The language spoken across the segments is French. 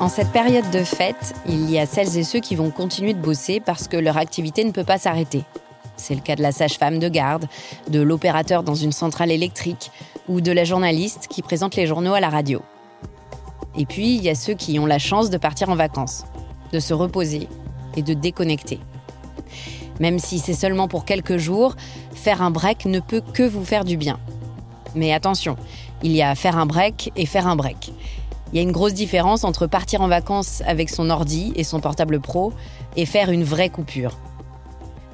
En cette période de fête, il y a celles et ceux qui vont continuer de bosser parce que leur activité ne peut pas s'arrêter. C'est le cas de la sage-femme de garde, de l'opérateur dans une centrale électrique ou de la journaliste qui présente les journaux à la radio. Et puis, il y a ceux qui ont la chance de partir en vacances, de se reposer et de déconnecter. Même si c'est seulement pour quelques jours, faire un break ne peut que vous faire du bien. Mais attention, il y a faire un break et faire un break. Il y a une grosse différence entre partir en vacances avec son ordi et son portable pro et faire une vraie coupure.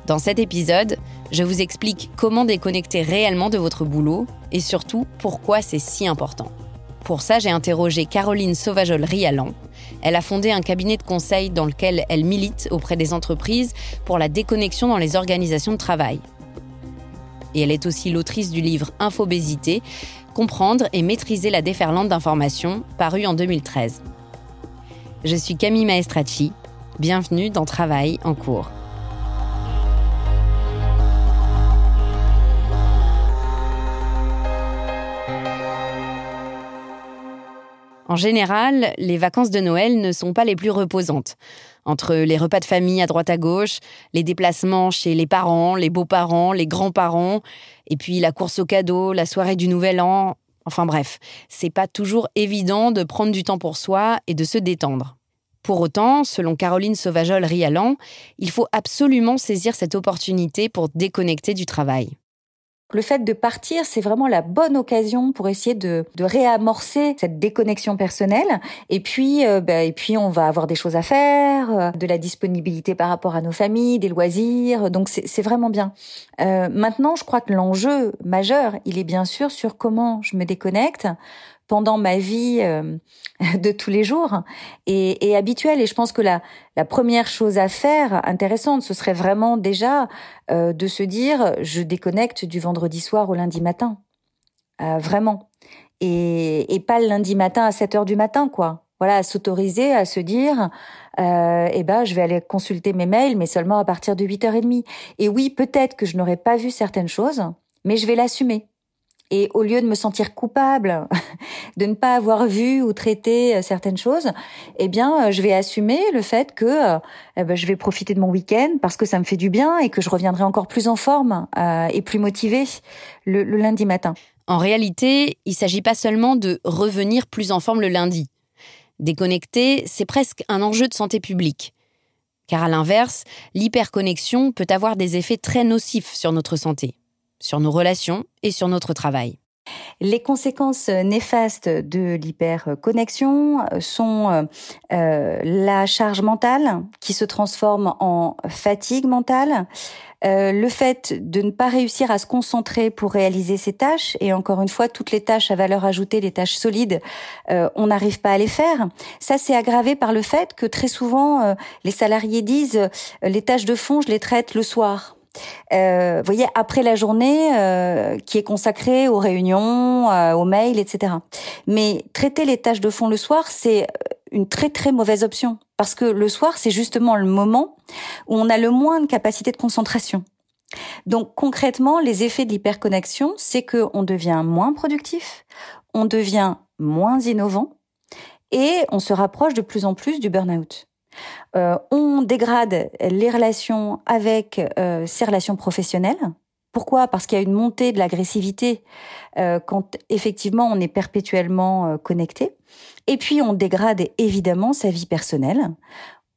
Dans cet épisode, je vous explique comment déconnecter réellement de votre boulot et surtout pourquoi c'est si important. Pour ça, j'ai interrogé Caroline Sauvajol-Rialan. Elle a fondé un cabinet de conseil dans lequel elle milite auprès des entreprises pour la déconnexion dans les organisations de travail. Et elle est aussi l'autrice du livre Infobésité, Comprendre et maîtriser la déferlante d'informations, paru en 2013. Je suis Camille Maestracci. Bienvenue dans Travail en cours. En général, les vacances de Noël ne sont pas les plus reposantes. Entre les repas de famille à droite à gauche, les déplacements chez les parents, les beaux-parents, les grands-parents, et puis la course aux cadeaux, la soirée du Nouvel An, enfin bref, c'est pas toujours évident de prendre du temps pour soi et de se détendre. Pour autant, selon Caroline Sauvajol-Rialan, il faut absolument saisir cette opportunité pour déconnecter du travail. Le fait de partir, c'est vraiment la bonne occasion pour essayer de, de réamorcer cette déconnexion personnelle. Et puis, euh, bah, et puis, on va avoir des choses à faire, euh, de la disponibilité par rapport à nos familles, des loisirs. Donc, c'est vraiment bien. Euh, maintenant, je crois que l'enjeu majeur, il est bien sûr sur comment je me déconnecte pendant ma vie euh, de tous les jours et, et habituelle. Et je pense que la, la première chose à faire, intéressante, ce serait vraiment déjà euh, de se dire, je déconnecte du vendredi soir au lundi matin. Euh, vraiment. Et, et pas le lundi matin à 7 heures du matin, quoi. Voilà, à s'autoriser à se dire, euh, eh ben, je vais aller consulter mes mails, mais seulement à partir de 8h30. Et oui, peut-être que je n'aurais pas vu certaines choses, mais je vais l'assumer. Et au lieu de me sentir coupable de ne pas avoir vu ou traité euh, certaines choses, eh bien, euh, je vais assumer le fait que euh, eh ben, je vais profiter de mon week-end parce que ça me fait du bien et que je reviendrai encore plus en forme et plus motivée le, le lundi matin. En réalité, il ne s'agit pas seulement de revenir plus en forme le lundi. Déconnecter, c'est presque un enjeu de santé publique. Car à l'inverse, l'hyperconnexion peut avoir des effets très nocifs sur notre santé sur nos relations et sur notre travail. Les conséquences néfastes de l'hyperconnexion sont euh, la charge mentale qui se transforme en fatigue mentale, euh, le fait de ne pas réussir à se concentrer pour réaliser ses tâches, et encore une fois, toutes les tâches à valeur ajoutée, les tâches solides, euh, on n'arrive pas à les faire. Ça, c'est aggravé par le fait que très souvent, euh, les salariés disent les tâches de fond, je les traite le soir. Euh, vous voyez, après la journée qui est consacrée aux réunions, aux mails, etc. Mais traiter les tâches de fond le soir, c'est une très très mauvaise option parce que le soir c'est justement le moment où on a le moins de capacité de concentration. Donc concrètement, les effets de l'hyperconnexion, c'est que on devient moins productif, on devient moins innovant et on se rapproche de plus en plus du burn-out. Euh, on dégrade les relations avec euh, ses relations professionnelles. Pourquoi? Parce qu'il y a une montée de l'agressivité euh, quand effectivement on est perpétuellement euh, connecté. Et puis on dégrade évidemment sa vie personnelle.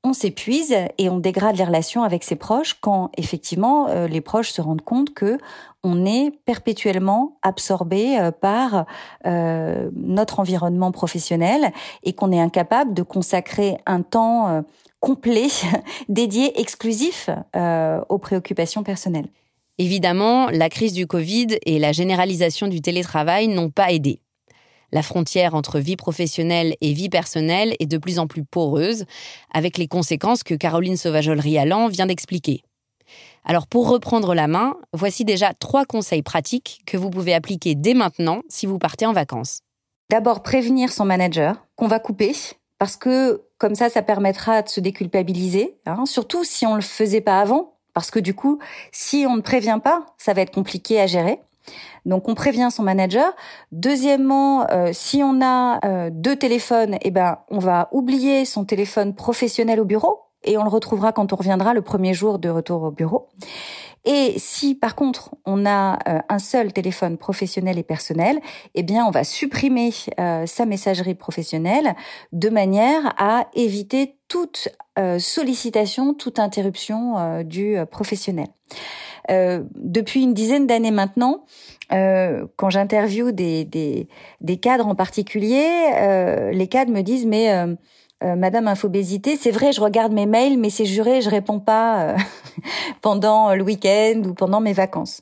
On s'épuise et on dégrade les relations avec ses proches quand effectivement euh, les proches se rendent compte que on est perpétuellement absorbé euh, par euh, notre environnement professionnel et qu'on est incapable de consacrer un temps complet dédié exclusif aux préoccupations personnelles. Évidemment, la crise du Covid et la généralisation du télétravail n'ont pas aidé. La frontière entre vie professionnelle et vie personnelle est de plus en plus poreuse, avec les conséquences que Caroline Sauvageol-Rialan vient d'expliquer. Alors pour reprendre la main, voici déjà trois conseils pratiques que vous pouvez appliquer dès maintenant si vous partez en vacances. D'abord prévenir son manager qu'on va couper, parce que comme ça, ça permettra de se déculpabiliser, hein, surtout si on le faisait pas avant, parce que du coup, si on ne prévient pas, ça va être compliqué à gérer. Donc on prévient son manager. Deuxièmement, euh, si on a euh, deux téléphones, eh ben on va oublier son téléphone professionnel au bureau et on le retrouvera quand on reviendra le premier jour de retour au bureau. Et si par contre on a euh, un seul téléphone professionnel et personnel, eh bien on va supprimer sa messagerie professionnelle de manière à éviter toute sollicitation, toute interruption du professionnel. Euh, depuis une dizaine d'années maintenant, euh, quand j'interviewe des, des, des, cadres en particulier, euh, les cadres me disent mais euh, euh, Madame Infobésité, c'est vrai, je regarde mes mails, mais c'est juré, je réponds pas pendant le week-end ou pendant mes vacances.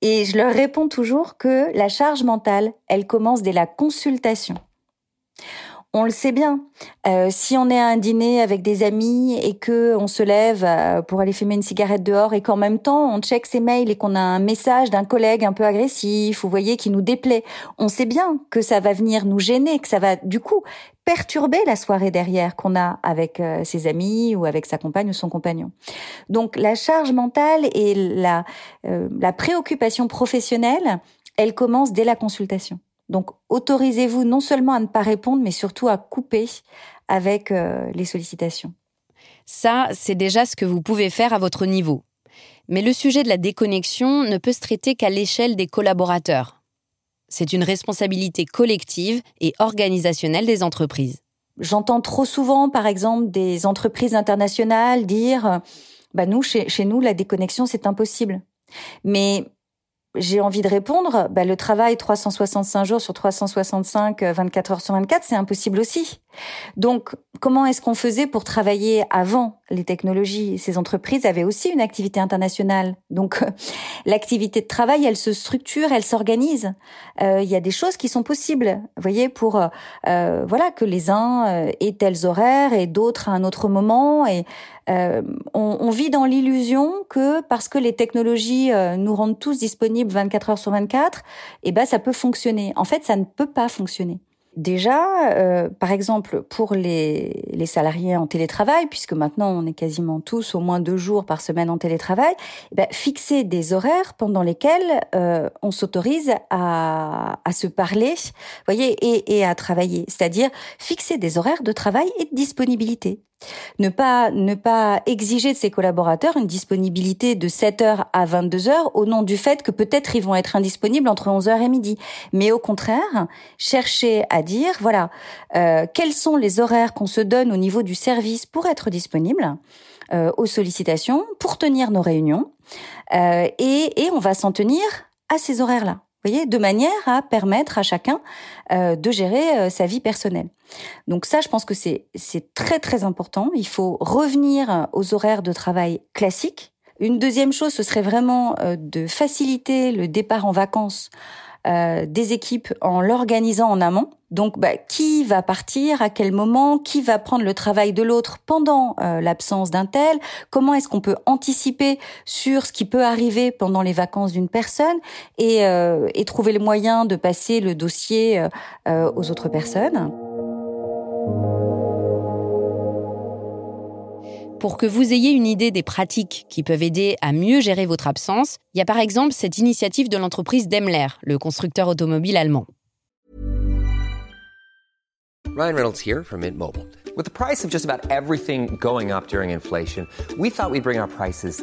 Et je leur réponds toujours que la charge mentale, elle commence dès la consultation on le sait bien. Euh, si on est à un dîner avec des amis et que on se lève euh, pour aller fumer une cigarette dehors et qu'en même temps on check ses mails et qu'on a un message d'un collègue un peu agressif, vous voyez, qui nous déplaît, on sait bien que ça va venir nous gêner, que ça va du coup perturber la soirée derrière qu'on a avec euh, ses amis ou avec sa compagne ou son compagnon. Donc la charge mentale et la, la préoccupation professionnelle, elle commence dès la consultation. Donc autorisez-vous non seulement à ne pas répondre, mais surtout à couper avec euh, les sollicitations. Ça, c'est déjà ce que vous pouvez faire à votre niveau. Mais le sujet de la déconnexion ne peut se traiter qu'à l'échelle des collaborateurs. C'est une responsabilité collective et organisationnelle des entreprises. J'entends trop souvent, par exemple, des entreprises internationales dire bah nous, chez, chez nous, la déconnexion, c'est impossible. Mais j'ai envie de répondre, bah, le travail 365 jours sur 365, 24 euh, heures sur 24, c'est impossible aussi. Donc, comment est-ce qu'on faisait pour travailler avant les technologies? Ces entreprises avaient aussi une activité internationale. Donc, l'activité de travail, elle se structure, elle s'organise. Euh, il y a des choses qui sont possibles, vous voyez, pour euh, voilà que les uns aient tels horaires et d'autres à un autre moment. Et on, on, vit dans l'illusion que parce que les technologies nous rendent tous disponibles 24 heures sur 24, eh ben ça peut fonctionner. En fait, ça ne peut pas fonctionner. Déjà, euh, par exemple, pour les, les, salariés en télétravail, puisque maintenant on est quasiment tous au moins deux jours par semaine en télétravail, eh ben, fixer des horaires pendant lesquels euh, on s'autorise à, à, se parler, voyez, et, et à travailler. C'est-à-dire fixer des horaires de travail et de disponibilité. Ne pas, ne pas exiger de ses collaborateurs une disponibilité de 7h à 22h au nom du fait que peut-être ils vont être indisponibles entre 11h et midi. Mais au contraire, chercher à dire, voilà, euh, quels sont les horaires qu'on se donne au niveau du service pour être disponible euh, aux sollicitations, pour tenir nos réunions. Euh, et, et on va s'en tenir à ces horaires-là. Voyez, de manière à permettre à chacun euh, de gérer euh, sa vie personnelle. Donc ça, je pense que c'est c'est très très important. Il faut revenir aux horaires de travail classiques. Une deuxième chose, ce serait vraiment euh, de faciliter le départ en vacances euh, des équipes en l'organisant en amont. Donc, bah, qui va partir, à quel moment, qui va prendre le travail de l'autre pendant euh, l'absence d'un tel, comment est-ce qu'on peut anticiper sur ce qui peut arriver pendant les vacances d'une personne et, euh, et, trouver le moyen de passer le dossier aux autres personnes. Pour que vous ayez une idée des pratiques qui peuvent aider à mieux gérer votre absence, il y a par exemple cette initiative de l'entreprise Daimler, le constructeur automobile allemand. Ryan Reynolds here from Mint Mobile. With the price of just about everything going up during inflation, we thought we'd bring our prices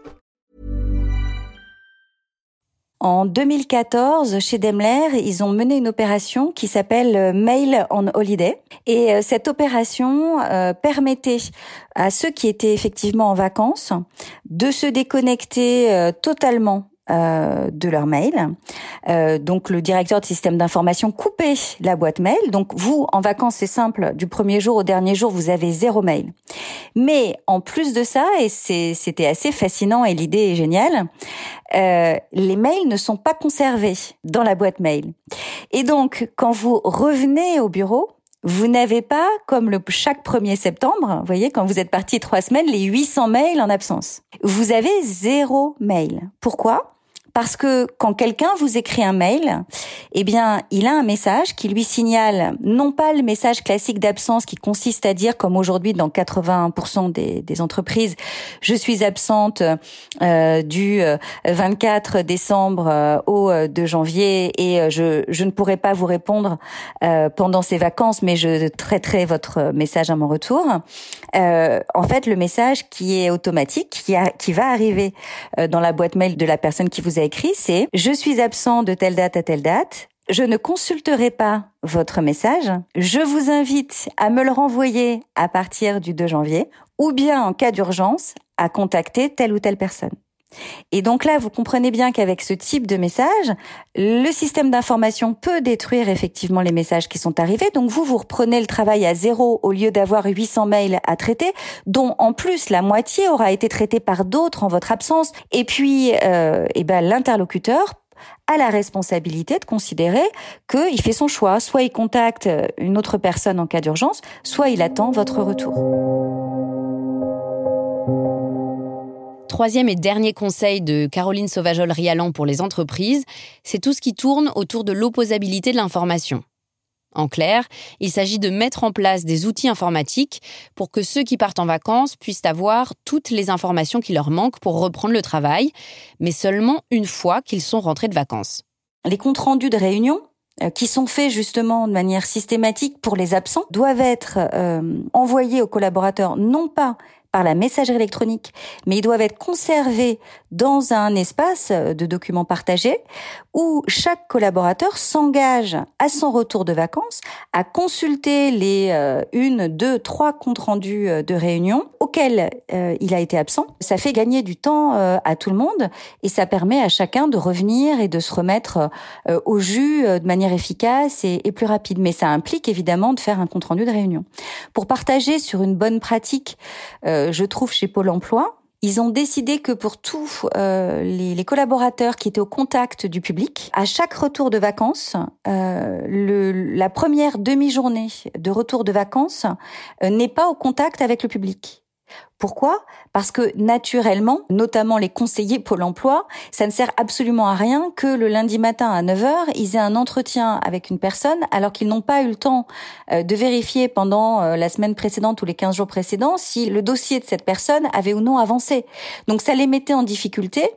En 2014, chez Daimler, ils ont mené une opération qui s'appelle euh, Mail on Holiday. Et euh, cette opération euh, permettait à ceux qui étaient effectivement en vacances de se déconnecter totalement euh, de leur mail. Euh, donc le directeur de système d'information coupait la boîte mail. Donc vous, en vacances, c'est simple, du premier jour au dernier jour, vous avez zéro mail. Mais en plus de ça, et c'était assez fascinant et l'idée est géniale, euh, les mails ne sont pas conservés dans la boîte mail. Et donc quand vous revenez au bureau, vous n'avez pas, comme chaque 1er septembre, vous voyez, quand vous êtes parti trois semaines, les 800 mails en absence. Vous avez zéro mail. Pourquoi? Parce que quand quelqu'un vous écrit un mail, eh bien, il a un message qui lui signale non pas le message classique d'absence qui consiste à dire, comme aujourd'hui dans 81% des, des, entreprises, je suis absente euh, du 24 euh, décembre euh, au 2 janvier et je, je ne pourrai pas vous répondre pendant ces vacances, mais je traiterai votre message à mon retour. en fait, le message qui est automatique, qui, a, qui va arriver dans la boîte mail de la personne qui vous a écrit, c'est je suis absent de telle date à telle date. Je ne consulterai pas votre message. Je vous invite à me le renvoyer à partir du 2 janvier ou bien en cas d'urgence à contacter telle ou telle personne. Et donc là, vous comprenez bien qu'avec ce type de message, le système d'information peut détruire effectivement les messages qui sont arrivés. Donc vous, vous reprenez le travail à zéro au lieu d'avoir 800 mails à traiter, dont en plus la moitié aura été traitée par d'autres en votre absence. Et puis, euh, eh ben, l'interlocuteur a la responsabilité de considérer qu'il fait son choix. Soit il contacte une autre personne en cas d'urgence, soit il attend votre retour. Troisième et dernier conseil de Caroline Sauvajol-Rialan pour les entreprises, c'est tout ce qui tourne autour de l'opposabilité de l'information. En clair, il s'agit de mettre en place des outils informatiques pour que ceux qui partent en vacances puissent avoir toutes les informations qui leur manquent pour reprendre le travail, mais seulement une fois qu'ils sont rentrés de vacances. Les comptes rendus de réunion euh, qui sont faits justement de manière systématique pour les absents doivent être euh, envoyés aux collaborateurs non pas par la messagerie électronique, mais ils doivent être conservés dans un espace de documents partagés où chaque collaborateur s'engage à son retour de vacances à consulter les euh, une, deux, trois comptes rendus euh, de réunion auxquels euh, il a été absent. Ça fait gagner du temps à tout le monde et ça permet à chacun de revenir et de se remettre au jus de manière efficace et plus rapide. Mais ça implique évidemment de faire un compte rendu de réunion. Pour partager sur une bonne pratique, je trouve chez Pôle Emploi, ils ont décidé que pour tous euh, les, collaborateurs qui étaient au contact du public, à chaque retour de vacances, euh, la première demi-journée de retour de vacances euh, n'est pas au contact avec le public. Pourquoi? Parce que naturellement, notamment les conseillers Pôle emploi, ça ne sert absolument à rien que le lundi matin à 9h, ils aient un entretien avec une personne alors qu'ils n'ont pas eu le temps euh, de vérifier pendant euh, la semaine précédente ou les 15 jours précédents si le dossier de cette personne avait ou non avancé. Donc ça les mettait en difficulté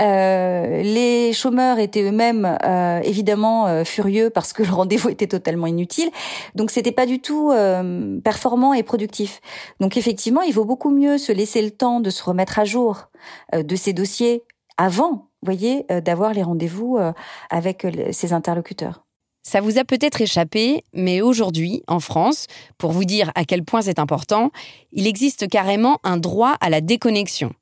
Euh, les chômeurs étaient eux-mêmes euh, évidemment euh, furieux parce que le rendez-vous était totalement inutile. Donc c'était pas du tout performant et productif. Donc effectivement, il vaut beaucoup mieux se laisser le temps de se remettre à jour de ces dossiers avant, voyez, d'avoir les rendez-vous avec ses interlocuteurs. Ça vous a peut-être échappé, mais aujourd'hui, en France, pour vous dire à quel point c'est important, il existe carrément un droit à la déconnexion.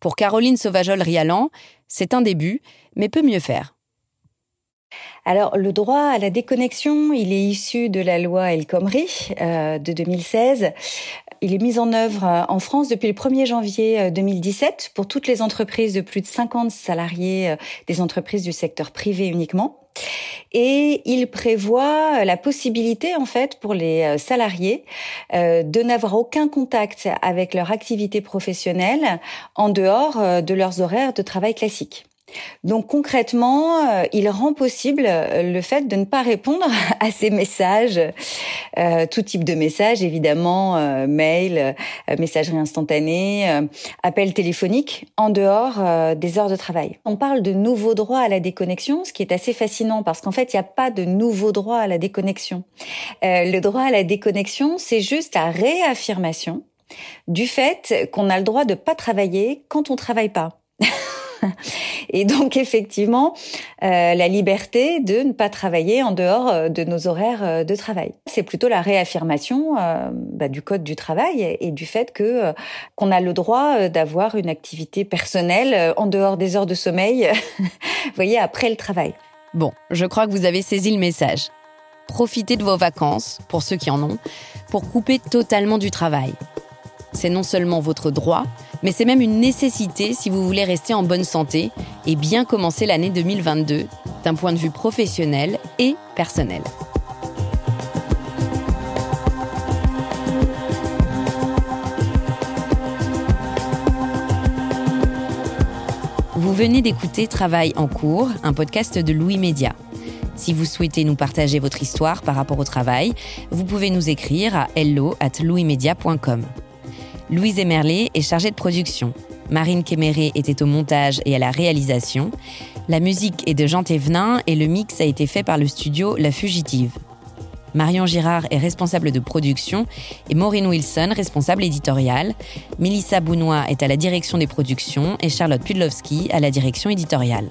Pour Caroline Sauvajol-Rialan, c'est un début, mais peut mieux faire. Alors, le droit à la déconnexion, il est issu de la loi El Khomri euh, de 2016. Il est mis en œuvre euh, en France depuis le 1er janvier 2017 euh, pour toutes les entreprises de plus de 50 salariés des entreprises du secteur privé uniquement. Et il prévoit la possibilité, en fait, pour les salariés de n'avoir aucun contact avec leur activité professionnelle en dehors de leurs horaires de travail classiques. Donc concrètement, euh, il rend possible euh, le fait de ne pas répondre à ces messages, euh, tout type de messages évidemment, mail, messagerie instantanée, appel téléphonique, en dehors des heures de travail. On parle de nouveaux droits à la déconnexion, ce qui est assez fascinant parce qu'en fait, il n'y a pas de nouveau droit à la déconnexion. le droit à la déconnexion, c'est juste la réaffirmation du fait qu'on a le droit de pas travailler quand on travaille pas. Et donc effectivement, euh, la liberté de ne pas travailler en dehors euh, de nos horaires euh, de travail. C'est plutôt la réaffirmation bah, du code du travail et, du fait que qu'on a le droit d'avoir une activité personnelle en dehors des heures de sommeil, vous voyez, après le travail. Bon, je crois que vous avez saisi le message. Profitez de vos vacances, pour ceux qui en ont, pour couper totalement du travail. C'est non seulement votre droit, mais c'est même une nécessité si vous voulez rester en bonne santé et bien commencer l'année 2022 d'un point de vue professionnel et personnel. Vous venez d'écouter Travail en cours, un podcast de Louis Média. Si vous souhaitez nous partager votre histoire par rapport au travail, vous pouvez nous écrire à hello at. Louise Emerlet est chargée de production. Marine Kéméré était au montage et à la réalisation. La musique est de Jean Thévenin et le mix a été fait par le studio La Fugitive. Marion Girard est responsable de production et Maureen Wilson responsable éditoriale. Melissa Bounois est à la direction des productions et Charlotte Pudlowski à la direction éditoriale.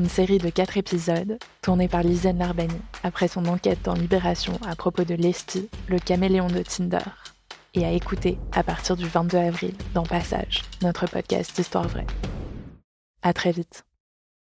une série de quatre épisodes tournée par Lisanne Larbani après son enquête dans Libération à propos de Lesty, le caméléon de Tinder, et à écouter à partir du 22 avril dans Passage, notre podcast d'histoire vraie. À très vite.